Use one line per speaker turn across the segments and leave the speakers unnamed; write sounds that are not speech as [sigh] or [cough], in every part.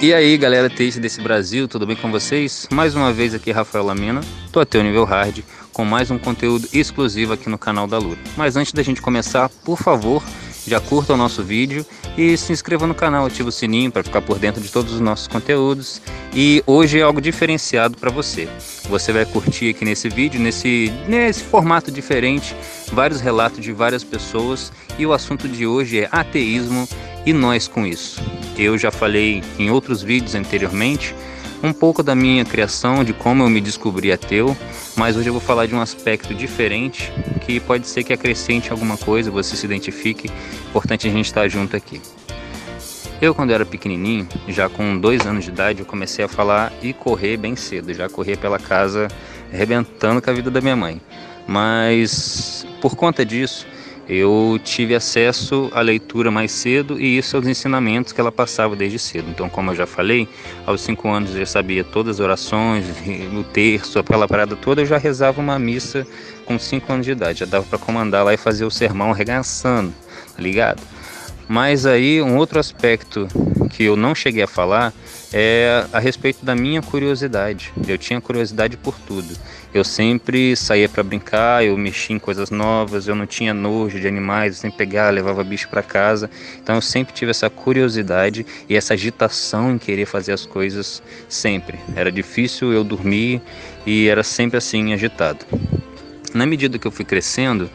E aí, galera teísta desse Brasil, tudo bem com vocês? Mais uma vez aqui, Rafael Lamina, tô até o nível hard, com mais um conteúdo exclusivo aqui no canal da Lura. Mas antes da gente começar, por favor, já curta o nosso vídeo e se inscreva no canal, ativa o sininho para ficar por dentro de todos os nossos conteúdos. E hoje é algo diferenciado para você. Você vai curtir aqui nesse vídeo, nesse, nesse formato diferente, vários relatos de várias pessoas e o assunto de hoje é ateísmo e nós com isso. Eu já falei em outros vídeos anteriormente um pouco da minha criação, de como eu me descobri ateu, mas hoje eu vou falar de um aspecto diferente que pode ser que acrescente alguma coisa, você se identifique. Importante a gente estar junto aqui. Eu, quando era pequenininho, já com dois anos de idade, eu comecei a falar e correr bem cedo. Já corria pela casa, arrebentando com a vida da minha mãe. Mas por conta disso, eu tive acesso à leitura mais cedo e isso aos ensinamentos que ela passava desde cedo. Então, como eu já falei, aos cinco anos eu sabia todas as orações, o terço, aquela parada toda, eu já rezava uma missa com cinco anos de idade. Já dava para comandar lá e fazer o sermão arregaçando, tá ligado? Mas aí, um outro aspecto que eu não cheguei a falar é a respeito da minha curiosidade. Eu tinha curiosidade por tudo. Eu sempre saía para brincar, eu mexia em coisas novas, eu não tinha nojo de animais, eu sempre pegava, levava bicho para casa. Então eu sempre tive essa curiosidade e essa agitação em querer fazer as coisas sempre. Era difícil eu dormir e era sempre assim agitado. Na medida que eu fui crescendo,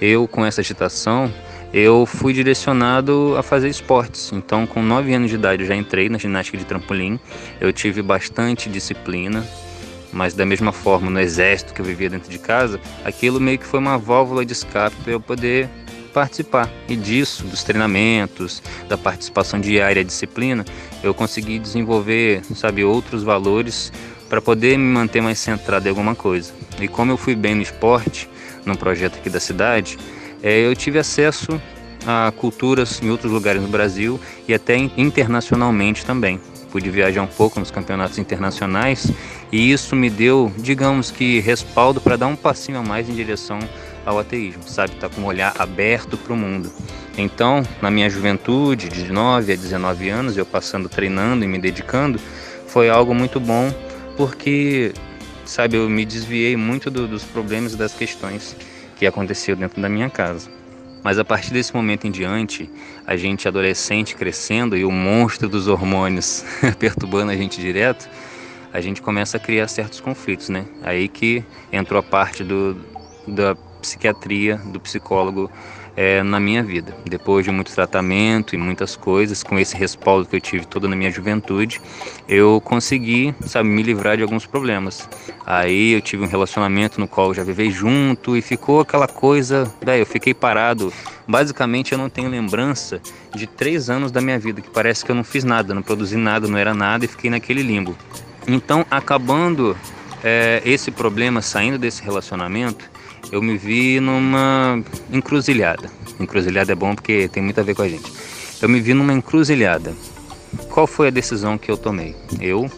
eu com essa agitação eu fui direcionado a fazer esportes. Então, com 9 anos de idade, eu já entrei na ginástica de trampolim. Eu tive bastante disciplina, mas da mesma forma, no exército que eu vivia dentro de casa, aquilo meio que foi uma válvula de escape para eu poder participar. E disso, dos treinamentos, da participação diária, disciplina, eu consegui desenvolver, sabe, outros valores para poder me manter mais centrado em alguma coisa. E como eu fui bem no esporte, num projeto aqui da cidade, é, eu tive acesso a culturas em outros lugares no Brasil e até internacionalmente também. Pude viajar um pouco nos campeonatos internacionais e isso me deu, digamos que, respaldo para dar um passinho a mais em direção ao ateísmo, sabe? Tá com um olhar aberto para o mundo. Então, na minha juventude, de 9 a 19 anos, eu passando treinando e me dedicando, foi algo muito bom porque, sabe, eu me desviei muito do, dos problemas e das questões que aconteceu dentro da minha casa. Mas a partir desse momento em diante, a gente adolescente crescendo e o monstro dos hormônios [laughs] perturbando a gente direto, a gente começa a criar certos conflitos, né? Aí que entrou a parte do, da psiquiatria, do psicólogo é, na minha vida. Depois de muito tratamento e muitas coisas, com esse respaldo que eu tive toda na minha juventude, eu consegui, sabe, me livrar de alguns problemas. Aí eu tive um relacionamento no qual eu já vivei junto e ficou aquela coisa, daí eu fiquei parado. Basicamente eu não tenho lembrança de três anos da minha vida, que parece que eu não fiz nada, não produzi nada, não era nada e fiquei naquele limbo. Então, acabando é, esse problema, saindo desse relacionamento, eu me vi numa encruzilhada. Encruzilhada é bom porque tem muito a ver com a gente. Eu me vi numa encruzilhada. Qual foi a decisão que eu tomei? Eu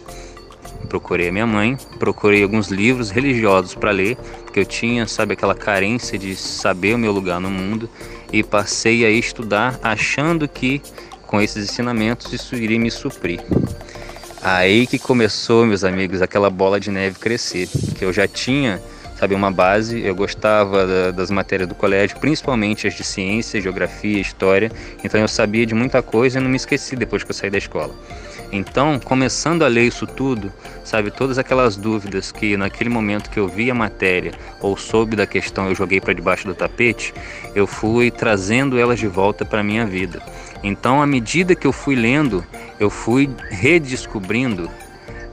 procurei a minha mãe, procurei alguns livros religiosos para ler, porque eu tinha, sabe, aquela carência de saber o meu lugar no mundo e passei a estudar achando que com esses ensinamentos isso iria me suprir. Aí que começou, meus amigos, aquela bola de neve crescer, que eu já tinha sabe, uma base. Eu gostava da, das matérias do colégio, principalmente as de ciência, geografia, história. Então eu sabia de muita coisa e não me esqueci depois que eu saí da escola. Então, começando a ler isso tudo, sabe, todas aquelas dúvidas que naquele momento que eu vi a matéria ou soube da questão eu joguei para debaixo do tapete, eu fui trazendo elas de volta para minha vida. Então, à medida que eu fui lendo, eu fui redescobrindo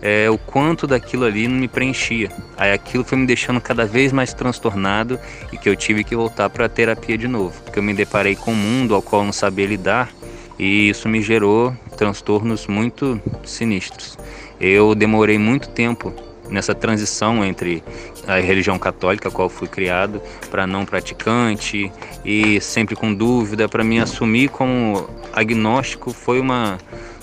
é, o quanto daquilo ali não me preenchia. Aí aquilo foi me deixando cada vez mais transtornado e que eu tive que voltar para a terapia de novo, porque eu me deparei com um mundo ao qual eu não sabia lidar e isso me gerou transtornos muito sinistros. Eu demorei muito tempo nessa transição entre a religião católica, a qual fui criado, para não praticante e sempre com dúvida, para me assumir como agnóstico foi uma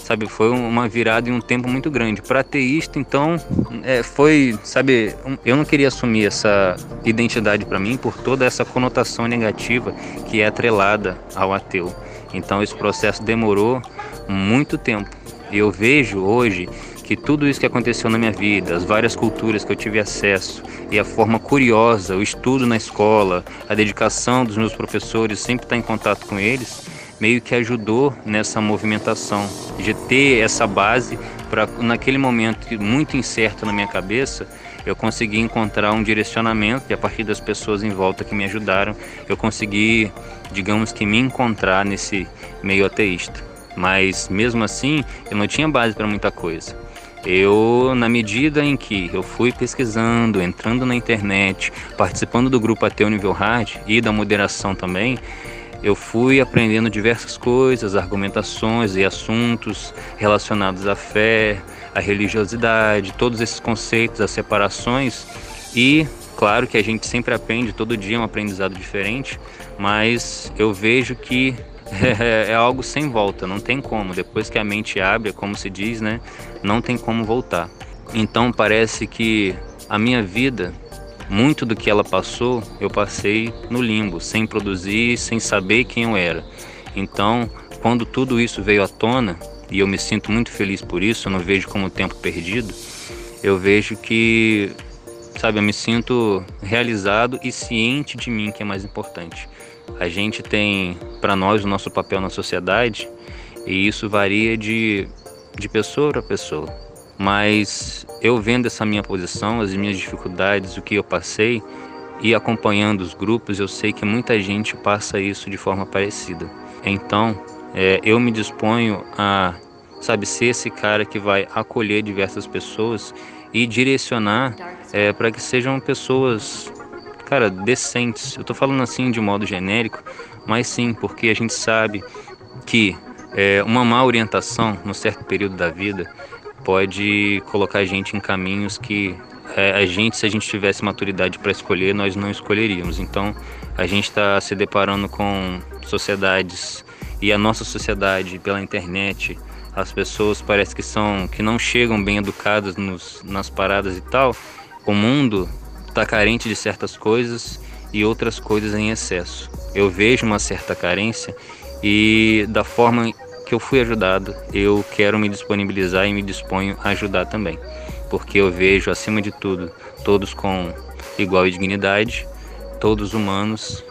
sabe? Foi uma virada em um tempo muito grande. Para ateísta, então, é, foi, sabe? Eu não queria assumir essa identidade para mim por toda essa conotação negativa que é atrelada ao ateu. Então, esse processo demorou muito tempo. E eu vejo hoje que tudo isso que aconteceu na minha vida, as várias culturas que eu tive acesso e a forma curiosa, o estudo na escola, a dedicação dos meus professores, sempre estar em contato com eles, meio que ajudou nessa movimentação, de ter essa base para naquele momento muito incerto na minha cabeça, eu consegui encontrar um direcionamento e a partir das pessoas em volta que me ajudaram, eu consegui, digamos que me encontrar nesse meio ateísta. Mas mesmo assim, eu não tinha base para muita coisa. Eu, na medida em que eu fui pesquisando, entrando na internet, participando do grupo Ateu Nível Hard e da moderação também, eu fui aprendendo diversas coisas, argumentações e assuntos relacionados à fé, à religiosidade, todos esses conceitos, as separações e claro que a gente sempre aprende, todo dia é um aprendizado diferente, mas eu vejo que [laughs] é, é, algo sem volta, não tem como. Depois que a mente abre, como se diz, né? Não tem como voltar. Então parece que a minha vida, muito do que ela passou, eu passei no limbo, sem produzir, sem saber quem eu era. Então, quando tudo isso veio à tona, e eu me sinto muito feliz por isso, eu não vejo como tempo perdido, eu vejo que, sabe, eu me sinto realizado e ciente de mim, que é mais importante. A gente tem para nós o nosso papel na sociedade e isso varia de, de pessoa para pessoa. Mas eu vendo essa minha posição, as minhas dificuldades, o que eu passei e acompanhando os grupos, eu sei que muita gente passa isso de forma parecida. Então, é, eu me disponho a, sabe, ser esse cara que vai acolher diversas pessoas e direcionar é, para que sejam pessoas cara, decentes. Eu tô falando assim de modo genérico, mas sim, porque a gente sabe que é, uma má orientação num certo período da vida pode colocar a gente em caminhos que é, a gente, se a gente tivesse maturidade para escolher, nós não escolheríamos. Então, a gente está se deparando com sociedades e a nossa sociedade pela internet, as pessoas parece que são que não chegam bem educadas nos, nas paradas e tal. O mundo está carente de certas coisas e outras coisas em excesso. Eu vejo uma certa carência e da forma que eu fui ajudado, eu quero me disponibilizar e me disponho a ajudar também, porque eu vejo acima de tudo todos com igual dignidade, todos humanos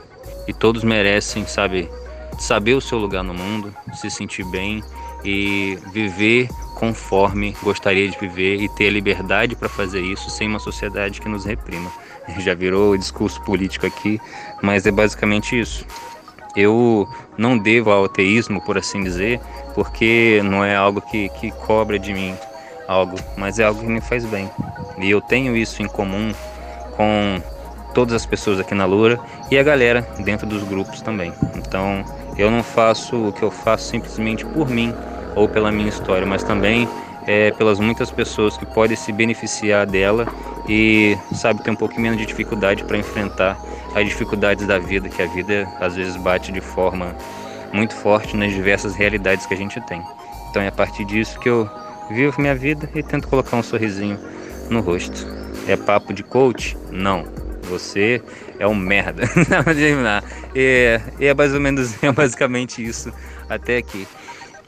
e todos merecem, sabe, saber o seu lugar no mundo, se sentir bem e viver conforme gostaria de viver e ter a liberdade para fazer isso sem uma sociedade que nos reprima. [laughs] Já virou discurso político aqui, mas é basicamente isso. Eu não devo ao ateísmo, por assim dizer, porque não é algo que, que cobra de mim algo, mas é algo que me faz bem. E eu tenho isso em comum com todas as pessoas aqui na Lura e a galera dentro dos grupos também. Então, eu não faço o que eu faço simplesmente por mim, ou pela minha história, mas também é, pelas muitas pessoas que podem se beneficiar dela e sabe ter um pouco menos de dificuldade para enfrentar as dificuldades da vida, que a vida às vezes bate de forma muito forte nas diversas realidades que a gente tem. Então é a partir disso que eu vivo minha vida e tento colocar um sorrisinho no rosto. É papo de coach? Não. Você é um merda. [laughs] é, é mais ou menos é basicamente isso até aqui.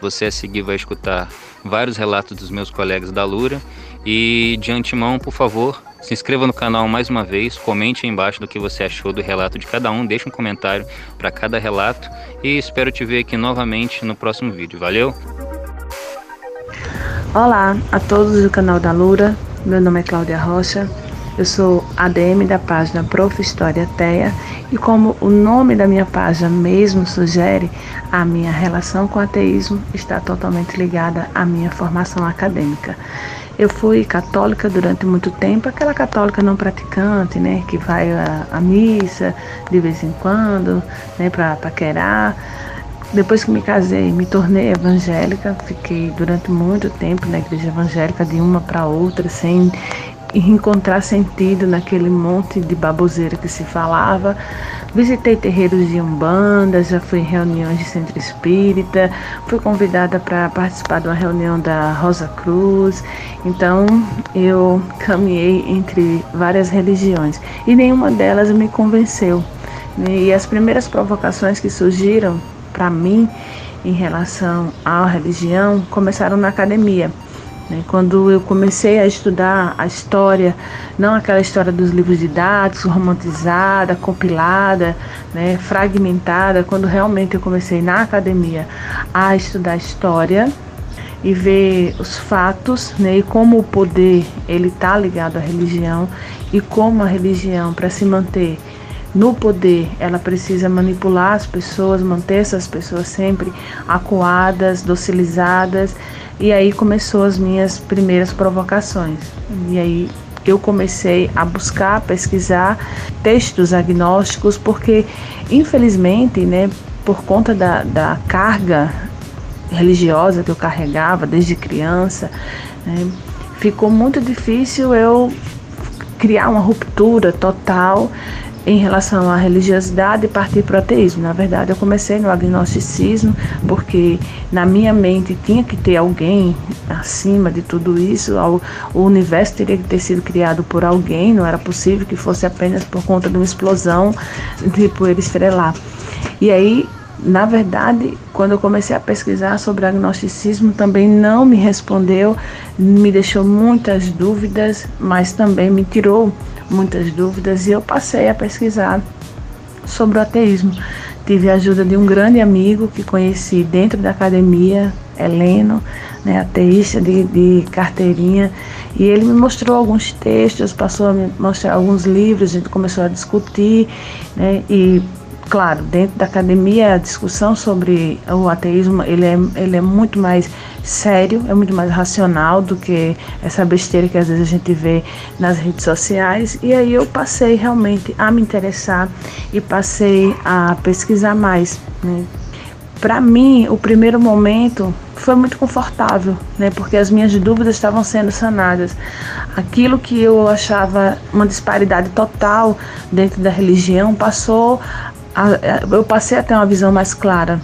Você a seguir vai escutar vários relatos dos meus colegas da Lura e de antemão, por favor, se inscreva no canal mais uma vez, comente aí embaixo do que você achou do relato de cada um, deixe um comentário para cada relato e espero te ver aqui novamente no próximo vídeo. Valeu?
Olá a todos do canal da Lura, meu nome é Cláudia Rocha eu sou ADM da página Prof. História Teia e como o nome da minha página mesmo sugere, a minha relação com o ateísmo está totalmente ligada à minha formação acadêmica. Eu fui católica durante muito tempo, aquela católica não praticante, né, que vai à, missa de vez em quando, né, para paquerar. Depois que me casei, me tornei evangélica, fiquei durante muito tempo na igreja evangélica, de uma para outra, sem encontrar sentido naquele monte de baboseira que se falava. Visitei terreiros de Umbanda, já fui em reuniões de centro espírita, fui convidada para participar de uma reunião da Rosa Cruz. Então eu caminhei entre várias religiões e nenhuma delas me convenceu. E as primeiras provocações que surgiram para mim em relação à religião começaram na academia. Né? Quando eu comecei a estudar a história, não aquela história dos livros didáticos, romantizada, compilada, né, fragmentada, quando realmente eu comecei na academia a estudar história e ver os fatos, né, e como o poder ele está ligado à religião e como a religião para se manter no poder, ela precisa manipular as pessoas, manter essas pessoas sempre acuadas, docilizadas. E aí começou as minhas primeiras provocações. E aí eu comecei a buscar, pesquisar textos agnósticos, porque infelizmente, né, por conta da, da carga religiosa que eu carregava desde criança, né, ficou muito difícil eu criar uma ruptura total em relação à religiosidade e partir para o ateísmo. Na verdade, eu comecei no agnosticismo porque na minha mente tinha que ter alguém acima de tudo isso. O universo teria que ter sido criado por alguém, não era possível que fosse apenas por conta de uma explosão de poeira estrelar. E aí na verdade, quando eu comecei a pesquisar sobre agnosticismo, também não me respondeu, me deixou muitas dúvidas, mas também me tirou muitas dúvidas e eu passei a pesquisar sobre o ateísmo. Tive a ajuda de um grande amigo que conheci dentro da academia, Heleno, né, ateísta de, de carteirinha, e ele me mostrou alguns textos, passou a me mostrar alguns livros, a gente começou a discutir, né, e claro, dentro da academia a discussão sobre o ateísmo ele é, ele é muito mais sério, é muito mais racional do que essa besteira que às vezes a gente vê nas redes sociais. E aí eu passei realmente a me interessar e passei a pesquisar mais. Né? Para mim, o primeiro momento foi muito confortável, né? Porque as minhas dúvidas estavam sendo sanadas. Aquilo que eu achava uma disparidade total dentro da religião passou eu passei a ter uma visão mais clara,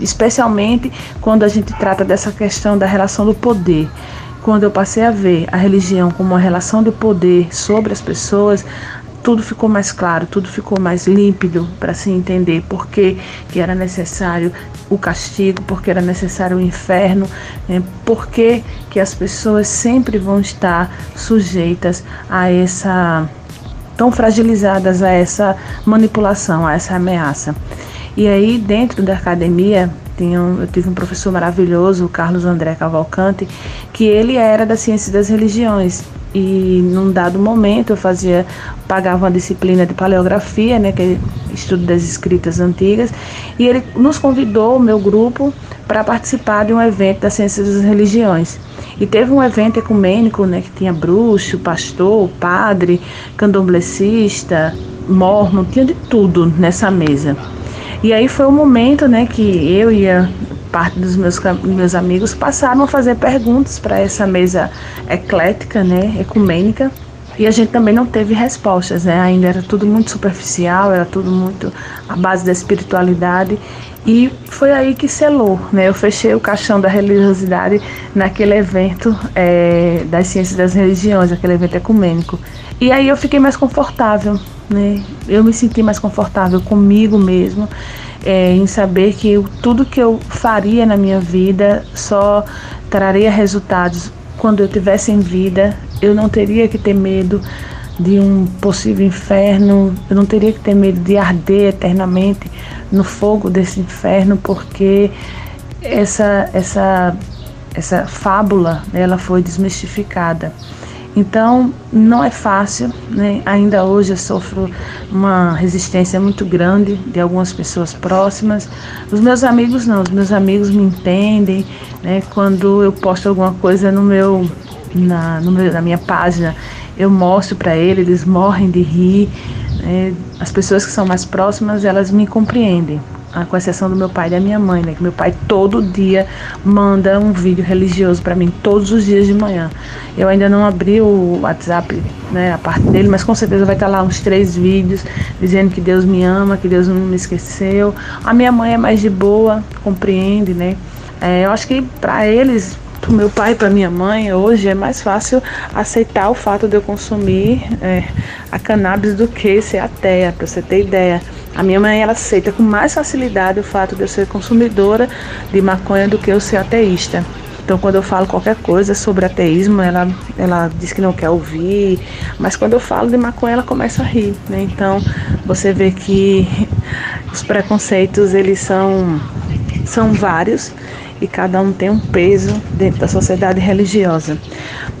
especialmente quando a gente trata dessa questão da relação do poder. Quando eu passei a ver a religião como uma relação de poder sobre as pessoas, tudo ficou mais claro, tudo ficou mais límpido para se entender por que, que era necessário o castigo, porque era necessário o inferno, né? por que, que as pessoas sempre vão estar sujeitas a essa tão fragilizadas a essa manipulação, a essa ameaça. E aí, dentro da academia, um, eu tive um professor maravilhoso, o Carlos André Cavalcante, que ele era da ciência das religiões. E num dado momento eu fazia, pagava uma disciplina de paleografia, né, que é estudo das escritas antigas, e ele nos convidou, o meu grupo, para participar de um evento da ciência das religiões. E teve um evento ecumênico, né, que tinha bruxo, pastor, padre, candomblessista, mormon, tinha de tudo nessa mesa. E aí foi o momento, né, que eu e a parte dos meus, meus amigos passaram a fazer perguntas para essa mesa eclética, né, ecumênica. E a gente também não teve respostas, né? Ainda era tudo muito superficial, era tudo muito à base da espiritualidade. E foi aí que selou, né? Eu fechei o caixão da religiosidade naquele evento é, das ciências das religiões, aquele evento ecumênico. E aí eu fiquei mais confortável, né? Eu me senti mais confortável comigo mesmo, é, em saber que eu, tudo que eu faria na minha vida só traria resultados quando eu tivesse em vida. Eu não teria que ter medo de um possível inferno, eu não teria que ter medo de arder eternamente no fogo desse inferno, porque essa essa essa fábula ela foi desmistificada. Então não é fácil, né? ainda hoje eu sofro uma resistência muito grande de algumas pessoas próximas. Os meus amigos não, os meus amigos me entendem, né? quando eu posto alguma coisa no meu na, no meu, na minha página eu mostro para eles, eles morrem de rir. Né? As pessoas que são mais próximas, elas me compreendem, com exceção do meu pai e da minha mãe, né? Que meu pai todo dia manda um vídeo religioso para mim, todos os dias de manhã. Eu ainda não abri o WhatsApp, né, a parte dele, mas com certeza vai estar lá uns três vídeos dizendo que Deus me ama, que Deus não me esqueceu. A minha mãe é mais de boa, compreende, né? É, eu acho que para eles para meu pai e para minha mãe, hoje é mais fácil aceitar o fato de eu consumir é, a cannabis do que ser ateia, para você ter ideia. A minha mãe ela aceita com mais facilidade o fato de eu ser consumidora de maconha do que eu ser ateísta. Então, quando eu falo qualquer coisa sobre ateísmo, ela, ela diz que não quer ouvir, mas quando eu falo de maconha, ela começa a rir. Né? Então, você vê que os preconceitos eles são, são vários e cada um tem um peso dentro da sociedade religiosa.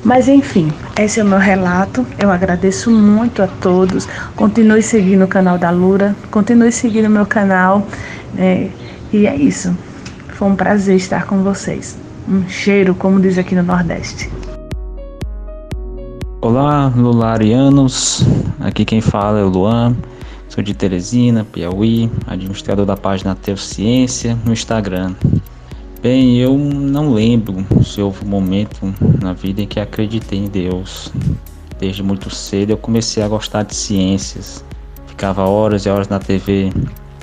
Mas enfim, esse é o meu relato. Eu agradeço muito a todos. Continue seguindo o canal da Lura, continue seguindo o meu canal. Né? E é isso. Foi um prazer estar com vocês. Um cheiro, como diz aqui no Nordeste.
Olá, Lularianos. Aqui quem fala é o Luan. Sou de Teresina, Piauí, administrador da página Ciência no Instagram. Bem, eu não lembro se houve um momento na vida em que acreditei em Deus. Desde muito cedo eu comecei a gostar de ciências. Ficava horas e horas na TV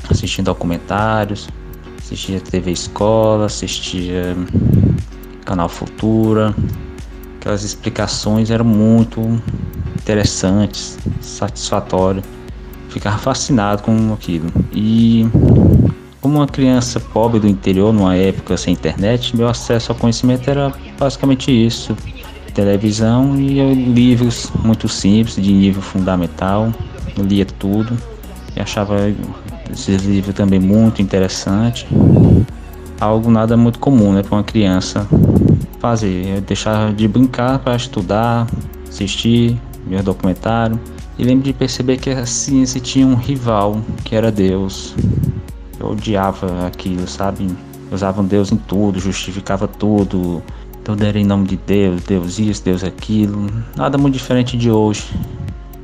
assistindo documentários, assistia TV Escola, assistia Canal Futura. Aquelas explicações eram muito interessantes, satisfatórias. Ficava fascinado com aquilo. E como uma criança pobre do interior, numa época sem internet, meu acesso ao conhecimento era basicamente isso: televisão e livros muito simples, de nível fundamental. Eu lia tudo e achava esse livro também muito interessante. Algo nada muito comum né, para uma criança fazer. Eu deixava de brincar para estudar, assistir, ver documentário. E lembro de perceber que a ciência tinha um rival, que era Deus. Eu odiava aquilo, sabe? Usavam Deus em tudo, justificava tudo. Tudo era em nome de Deus, Deus isso, Deus aquilo. Nada muito diferente de hoje.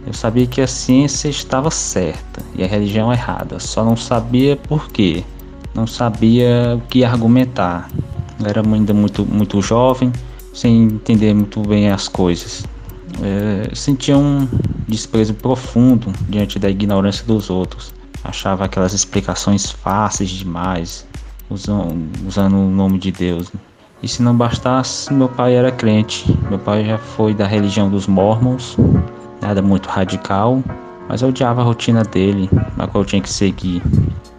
Eu sabia que a ciência estava certa e a religião errada, só não sabia por quê. Não sabia o que argumentar. Eu era ainda muito, muito jovem, sem entender muito bem as coisas. É, sentia um desprezo profundo diante da ignorância dos outros achava aquelas explicações fáceis demais, usando, usando o nome de Deus. E se não bastasse, meu pai era crente. Meu pai já foi da religião dos Mormons, nada muito radical, mas eu odiava a rotina dele, a qual eu tinha que seguir.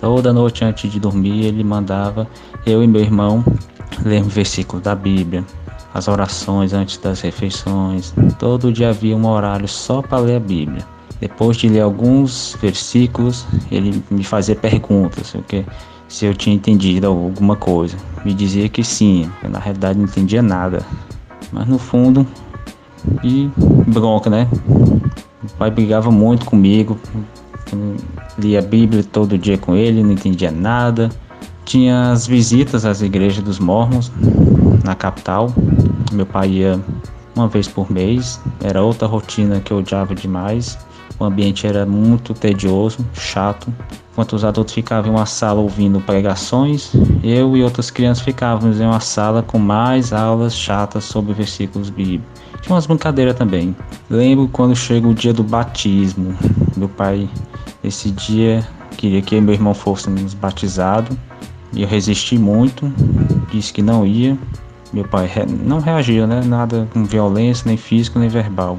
Toda noite antes de dormir, ele mandava eu e meu irmão ler um versículo da Bíblia, as orações antes das refeições. Todo dia havia um horário só para ler a Bíblia. Depois de ler alguns versículos, ele me fazia perguntas, se eu tinha entendido alguma coisa. Me dizia que sim, eu na realidade não entendia nada. Mas no fundo, e bronca, né? O pai brigava muito comigo, lia a Bíblia todo dia com ele, não entendia nada. Tinha as visitas às igrejas dos mormons na capital. Meu pai ia uma vez por mês, era outra rotina que eu odiava demais. O ambiente era muito tedioso, chato. Enquanto os adultos ficavam em uma sala ouvindo pregações, eu e outras crianças ficávamos em uma sala com mais aulas chatas sobre versículos bíblicos. Tinha umas brincadeiras também. Lembro quando chega o dia do batismo. Meu pai, esse dia, queria que meu irmão fôssemos batizados. E eu resisti muito, disse que não ia. Meu pai não reagiu, né? Nada com violência, nem físico, nem verbal.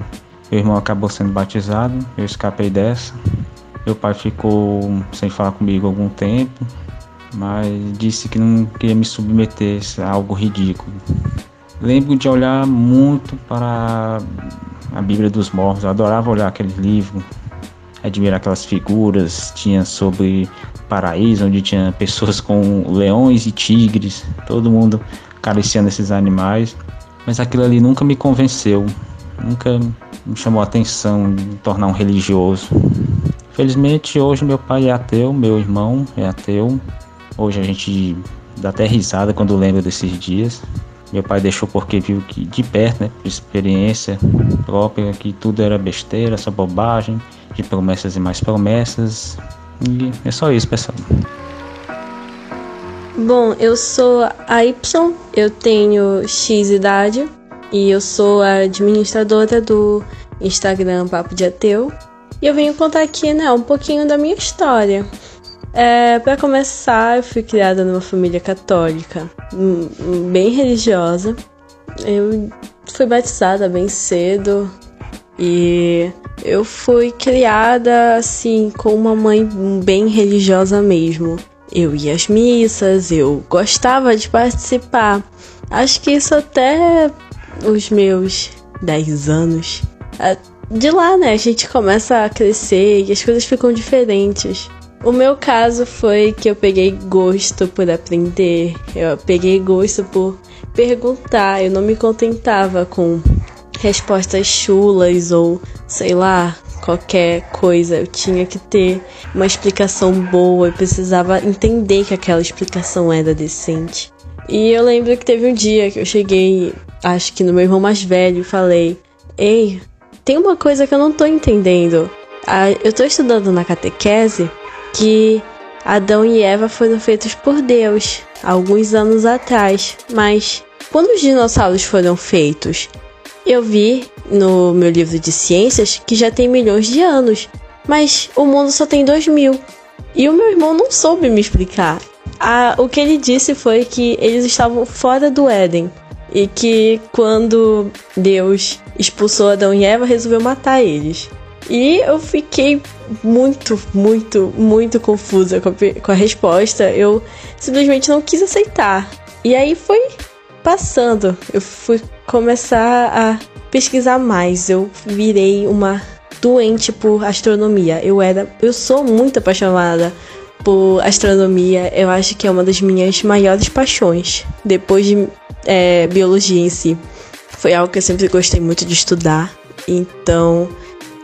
Meu irmão acabou sendo batizado, eu escapei dessa. Meu pai ficou sem falar comigo algum tempo, mas disse que não queria me submeter a algo ridículo. Lembro de olhar muito para a Bíblia dos Mortos, eu adorava olhar aquele livro, admirar aquelas figuras, tinha sobre paraíso, onde tinha pessoas com leões e tigres, todo mundo acariciando esses animais, mas aquilo ali nunca me convenceu, nunca me chamou a atenção de me tornar um religioso. Felizmente hoje meu pai é ateu, meu irmão é ateu. Hoje a gente dá até risada quando lembra desses dias. Meu pai deixou porque viu que de perto, né, por experiência própria, que tudo era besteira, essa bobagem, de promessas e mais promessas. E é só isso, pessoal.
Bom, eu sou a Y, eu tenho X idade, e eu sou a administradora do Instagram Papo de Ateu. E eu venho contar aqui, né, um pouquinho da minha história. É, para começar, eu fui criada numa família católica, bem religiosa. Eu fui batizada bem cedo e Eu fui criada assim com uma mãe bem religiosa mesmo. Eu ia às missas, eu gostava de participar. Acho que isso até os meus 10 anos. De lá, né, a gente começa a crescer e as coisas ficam diferentes. O meu caso foi que eu peguei gosto por aprender, eu peguei gosto por perguntar, eu não me contentava com respostas chulas ou sei lá, qualquer coisa. Eu tinha que ter uma explicação boa, eu precisava entender que aquela explicação era decente. E eu lembro que teve um dia que eu cheguei, acho que no meu irmão mais velho, e falei: Ei, tem uma coisa que eu não tô entendendo. Eu tô estudando na catequese que Adão e Eva foram feitos por Deus alguns anos atrás, mas quando os dinossauros foram feitos? Eu vi no meu livro de ciências que já tem milhões de anos, mas o mundo só tem dois mil. E o meu irmão não soube me explicar. Ah, o que ele disse foi que eles estavam fora do Éden e que quando Deus expulsou Adão e Eva, resolveu matar eles. E eu fiquei muito, muito, muito confusa com a, com a resposta. Eu simplesmente não quis aceitar. E aí foi passando. Eu fui começar a pesquisar mais. Eu virei uma doente por astronomia. Eu era, eu sou muito apaixonada por astronomia. Eu acho que é uma das minhas maiores paixões. Depois de é, biologia em si, foi algo que eu sempre gostei muito de estudar. Então,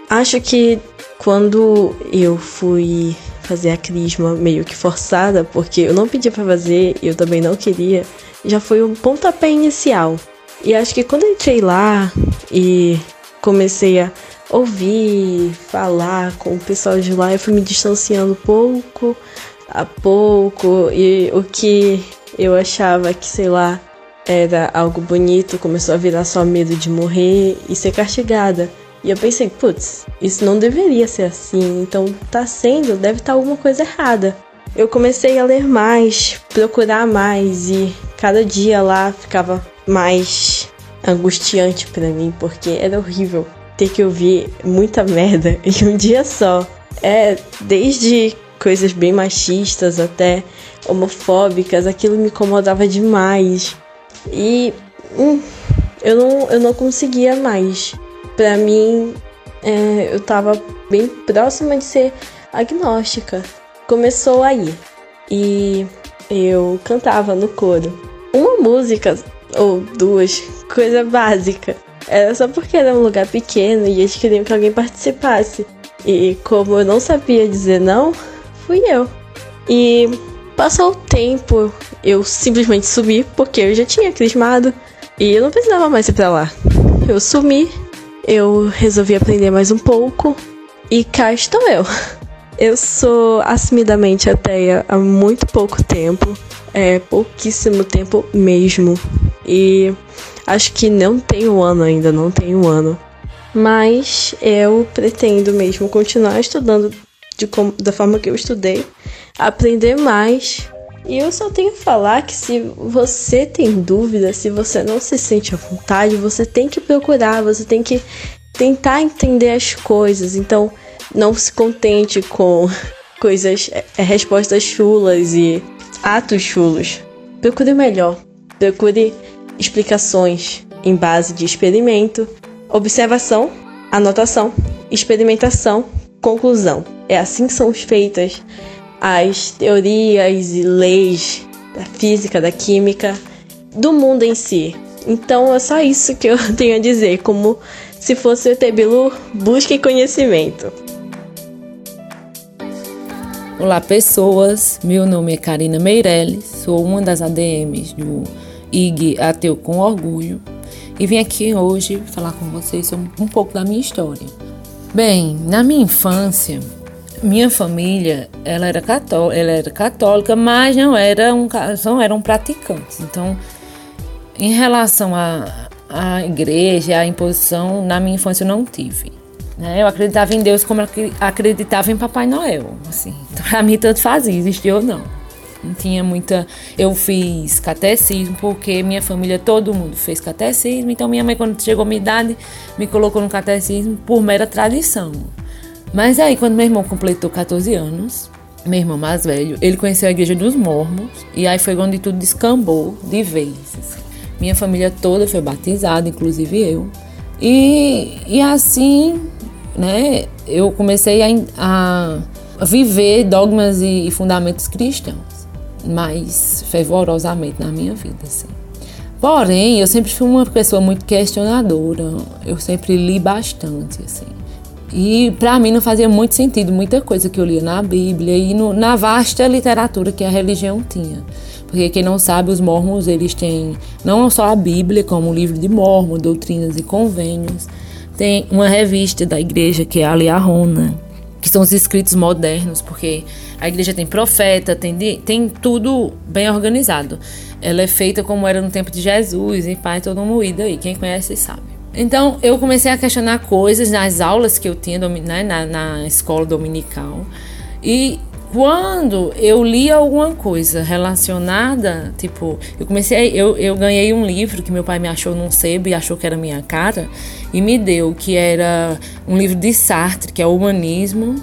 acho que quando eu fui fazer a crisma meio que forçada, porque eu não pedi para fazer e eu também não queria, já foi um pontapé inicial. E acho que quando eu entrei lá e comecei a ouvir, falar com o pessoal de lá, eu fui me distanciando pouco a pouco e o que eu achava que, sei lá, era algo bonito, começou a virar só medo de morrer e ser castigada. E eu pensei, putz, isso não deveria ser assim, então tá sendo, deve estar tá alguma coisa errada. Eu comecei a ler mais, procurar mais e cada dia lá ficava mais angustiante para mim, porque era horrível ter que ouvir muita merda [laughs] em um dia só. É, desde coisas bem machistas até homofóbicas, aquilo me incomodava demais. E hum, eu, não, eu não conseguia mais. Pra mim, é, eu tava bem próxima de ser agnóstica. Começou aí. E eu cantava no coro. Uma música ou duas, coisa básica. Era só porque era um lugar pequeno e eles queriam que alguém participasse. E como eu não sabia dizer não, fui eu. E passou o tempo, eu simplesmente sumi porque eu já tinha crismado e eu não precisava mais ir pra lá. Eu sumi, eu resolvi aprender mais um pouco e cá estou eu. Eu sou assumidamente ateia há muito pouco tempo, é pouquíssimo tempo mesmo. E acho que não tem um ano ainda, não tem um ano. Mas eu pretendo mesmo continuar estudando como, da forma que eu estudei, aprender mais. E eu só tenho que falar que se você tem dúvida, se você não se sente à vontade, você tem que procurar, você tem que tentar entender as coisas. Então, não se contente com [laughs] coisas, é, respostas chulas e atos chulos. Procure melhor. Procure explicações em base de experimento, observação, anotação, experimentação, conclusão. É assim que são feitas as teorias e leis da física, da química, do mundo em si. Então é só isso que eu [laughs] tenho a dizer, como se fosse o Tebilu, busque conhecimento.
Olá pessoas, meu nome é Karina Meirelles, sou uma das ADMs do IG Ateu com Orgulho e vim aqui hoje falar com vocês um pouco da minha história. Bem, na minha infância, minha família ela era, católica, ela era católica, mas não era um, não eram praticantes. Então, em relação à, à igreja, à imposição, na minha infância eu não tive. Né? Eu acreditava em Deus como eu acreditava em Papai Noel. Assim. [laughs] Então, para mim, tanto fazia, existia ou não. Não tinha muita. Eu fiz catecismo porque minha família, todo mundo fez catecismo. Então, minha mãe, quando chegou a minha idade, me colocou no catecismo por mera tradição. Mas aí, quando meu irmão completou 14 anos, meu irmão mais velho, ele conheceu a igreja dos mormons. E aí foi onde tudo descambou de vez. Assim. Minha família toda foi batizada, inclusive eu. E, e assim, né, eu comecei a, a viver dogmas e, e fundamentos cristãos mais fervorosamente na minha vida, assim. Porém, eu sempre fui uma pessoa muito questionadora. Eu sempre li bastante, assim. E para mim não fazia muito sentido muita coisa que eu lia na Bíblia e no, na vasta literatura que a religião tinha. Porque quem não sabe, os mormons, eles têm não só a Bíblia, como o livro de Mormon, Doutrinas e Convênios. Tem uma revista da igreja que é a Liahona, que são os escritos modernos, porque a igreja tem profeta, tem, tem tudo bem organizado. Ela é feita como era no tempo de Jesus, e pai todo moído aí, quem conhece sabe. Então eu comecei a questionar coisas nas aulas que eu tinha né, na, na escola dominical e quando eu li alguma coisa relacionada, tipo, eu comecei, eu, eu ganhei um livro que meu pai me achou num sebo e achou que era minha cara e me deu, que era um livro de Sartre, que é o Humanismo,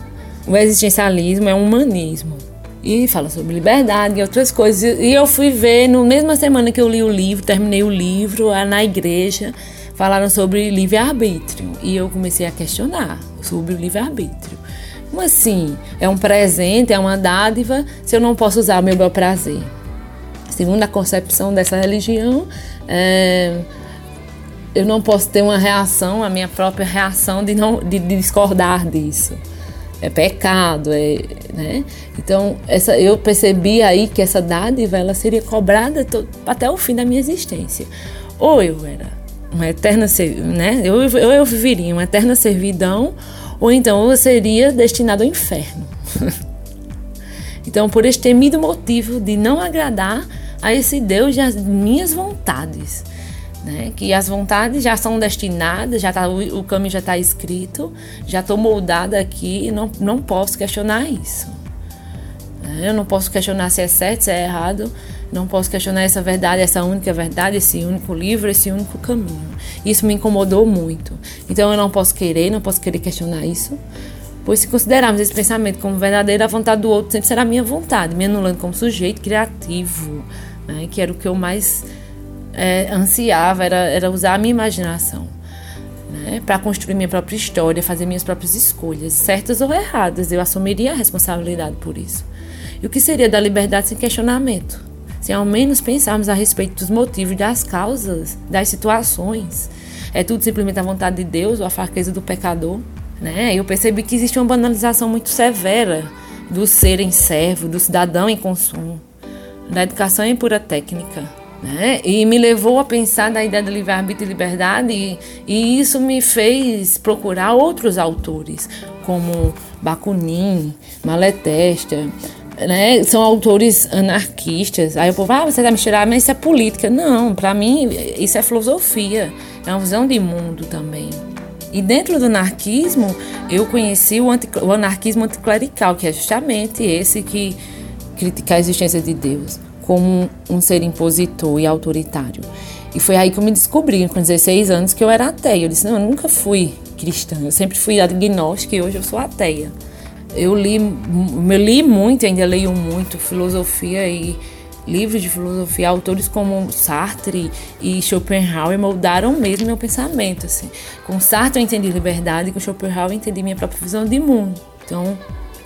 o existencialismo é um humanismo. E fala sobre liberdade e outras coisas. E eu fui ver, no mesma semana que eu li o livro, terminei o livro, na igreja, falaram sobre livre-arbítrio. E eu comecei a questionar sobre o livre-arbítrio. Como assim? É um presente, é uma dádiva, se eu não posso usar o meu bel prazer? Segundo a concepção dessa religião, é, eu não posso ter uma reação, a minha própria reação de, não, de, de discordar disso é pecado, é, né? Então, essa, eu percebi aí que essa dádiva ela seria cobrada até o fim da minha existência. Ou eu era uma eterna, né? Eu, eu, eu viveria uma eterna servidão, ou então eu seria destinado ao inferno. [laughs] então, por este temido motivo de não agradar a esse Deus e as minhas vontades né? Que as vontades já são destinadas, já tá, o, caminho já está escrito, já estou moldada aqui e não, não posso questionar isso. Eu não posso questionar se é certo, se é errado, não posso questionar essa verdade, essa única verdade, esse único livro, esse único caminho. Isso me incomodou muito. Então eu não posso querer, não posso querer questionar isso. Pois se considerarmos esse pensamento como verdadeiro, a vontade do outro sempre será minha vontade, me anulando como sujeito criativo, né? que era o que eu mais é, ansiava era, era usar a minha imaginação né, para construir minha própria história, fazer minhas próprias escolhas, certas ou erradas. Eu assumiria a responsabilidade por isso. E o que seria da liberdade sem questionamento? Se ao menos pensarmos a respeito dos motivos, das causas, das situações. É tudo simplesmente a vontade de Deus ou a fraqueza do pecador? Né? Eu percebi que existe uma banalização muito severa do ser em servo, do cidadão em consumo, da educação em pura técnica. Né? E me levou a pensar na ideia de livre-arbítrio e liberdade, e, e, isso me fez procurar outros autores, como Bakunin, Maletesta, né? São autores anarquistas. Aí o povo, ah, você me tirar, mas isso é política. Não, para mim isso é filosofia, é uma visão de mundo também. E dentro do anarquismo, eu conheci o, anti, o anarquismo anticlerical, que é justamente esse que critica a existência de Deus como um ser impositor e autoritário. E foi aí que eu me descobri, com 16 anos, que eu era ateia. Eu disse, não, eu nunca fui cristã, eu sempre fui agnóstica e hoje eu sou ateia. Eu li, eu li muito, ainda leio muito, filosofia e livros de filosofia, autores como Sartre e Schopenhauer moldaram mesmo meu pensamento. Assim. Com Sartre eu entendi liberdade, com Schopenhauer eu entendi minha própria visão de mundo. Então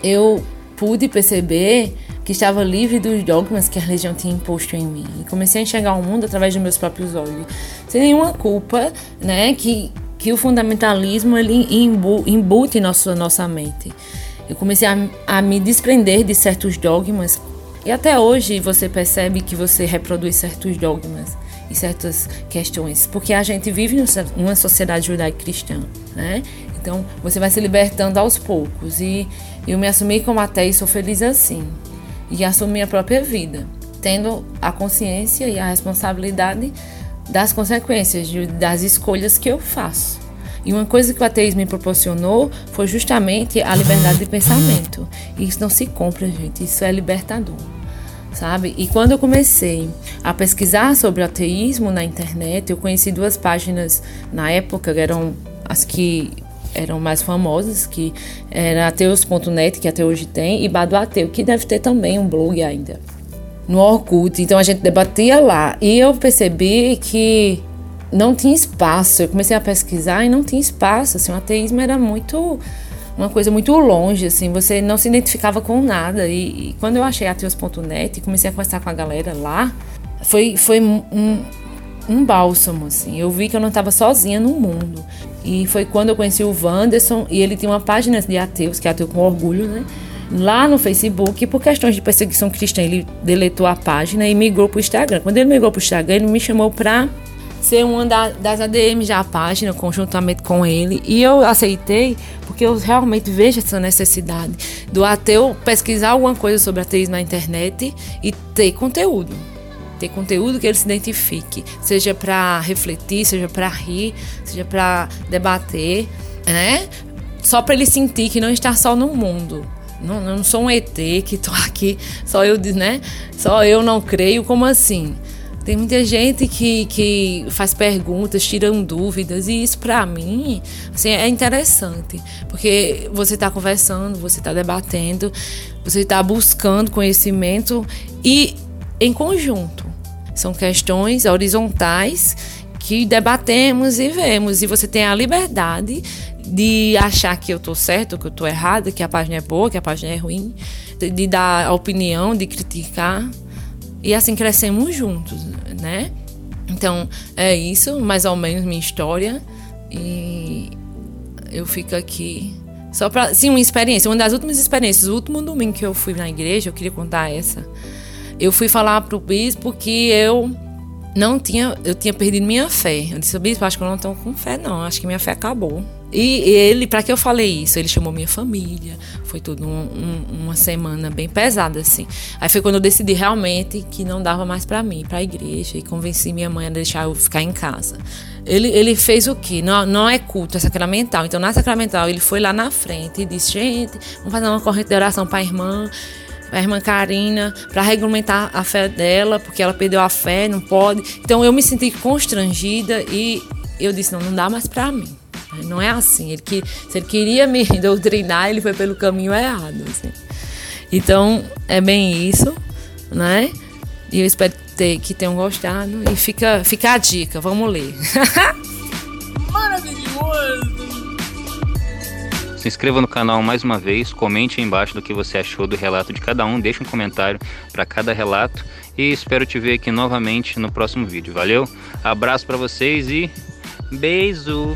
eu pude perceber que estava livre dos dogmas que a religião tinha imposto em mim. E comecei a enxergar o mundo através dos meus próprios olhos, sem nenhuma culpa, né, que, que o fundamentalismo ele embute em nossa, nossa mente. Eu comecei a, a me desprender de certos dogmas e até hoje você percebe que você reproduz certos dogmas e certas questões, porque a gente vive numa sociedade judaico-cristã, né? Então você vai se libertando aos poucos e eu me assumi como até e sou feliz assim e assumir a própria vida, tendo a consciência e a responsabilidade das consequências, das escolhas que eu faço. E uma coisa que o ateísmo me proporcionou foi justamente a liberdade de pensamento. E isso não se compra, gente, isso é libertador. sabe? E quando eu comecei a pesquisar sobre ateísmo na internet, eu conheci duas páginas na época, que eram as que eram mais famosas, que era ateus.net, que até hoje tem, e Bado Ateu, que deve ter também um blog ainda. No Orkut, então a gente debatia lá. E eu percebi que não tinha espaço. Eu comecei a pesquisar e não tinha espaço. Assim, o ateísmo era muito uma coisa muito longe, assim, você não se identificava com nada. E, e quando eu achei ateus.net e comecei a conversar com a galera lá, foi, foi um, um bálsamo, assim. Eu vi que eu não estava sozinha no mundo. E foi quando eu conheci o Wanderson e ele tinha uma página de ateus, que é ateu com orgulho, né? Lá no Facebook, por questões de perseguição cristã, ele deletou a página e migrou para o Instagram. Quando ele migrou para o Instagram, ele me chamou para ser uma da, das ADMs da página, conjuntamente com ele. E eu aceitei porque eu realmente vejo essa necessidade do ateu pesquisar alguma coisa sobre ateísmo na internet e ter conteúdo. Ter conteúdo que ele se identifique, seja para refletir, seja para rir, seja para debater, né? Só para ele sentir que não está só no mundo. Não, não sou um ET que estou aqui, só eu, né? Só eu não creio, como assim? Tem muita gente que, que faz perguntas, tiram dúvidas, e isso para mim assim, é interessante, porque você está conversando, você está debatendo, você está buscando conhecimento e em conjunto. São questões horizontais que debatemos e vemos, e você tem a liberdade de achar que eu estou certo, que eu estou errada, que a página é boa, que a página é ruim, de dar a opinião, de criticar. E assim crescemos juntos, né? Então, é isso, mais ou menos minha história. E eu fico aqui só para, sim, uma experiência, uma das últimas experiências, o último domingo que eu fui na igreja, eu queria contar essa. Eu fui falar pro bispo que eu não tinha, eu tinha perdido minha fé. Eu disse, bispo, acho que eu não estou com fé não, acho que minha fé acabou. E ele, para que eu falei isso? Ele chamou minha família. Foi tudo um, um, uma semana bem pesada assim. Aí foi quando eu decidi realmente que não dava mais para mim, para a igreja e convenci minha mãe a deixar eu ficar em casa. Ele, ele fez o quê? Não, não é culto, é sacramental. Então na sacramental ele foi lá na frente e disse: "Gente, vamos fazer uma corrente de oração para a irmã a irmã Karina, para regulamentar a fé dela, porque ela perdeu a fé, não pode. Então eu me senti constrangida e eu disse: não, não dá mais para mim. Não é assim. Ele que, se ele queria me [laughs] doutrinar, ele foi pelo caminho errado. Assim. Então, é bem isso, né? E eu espero ter, que tenham gostado. E fica, fica a dica, vamos ler.
Maravilhoso! [laughs] Se inscreva no canal mais uma vez, comente aí embaixo do que você achou do relato de cada um, deixe um comentário para cada relato e espero te ver aqui novamente no próximo vídeo. Valeu? Abraço para vocês e beijo!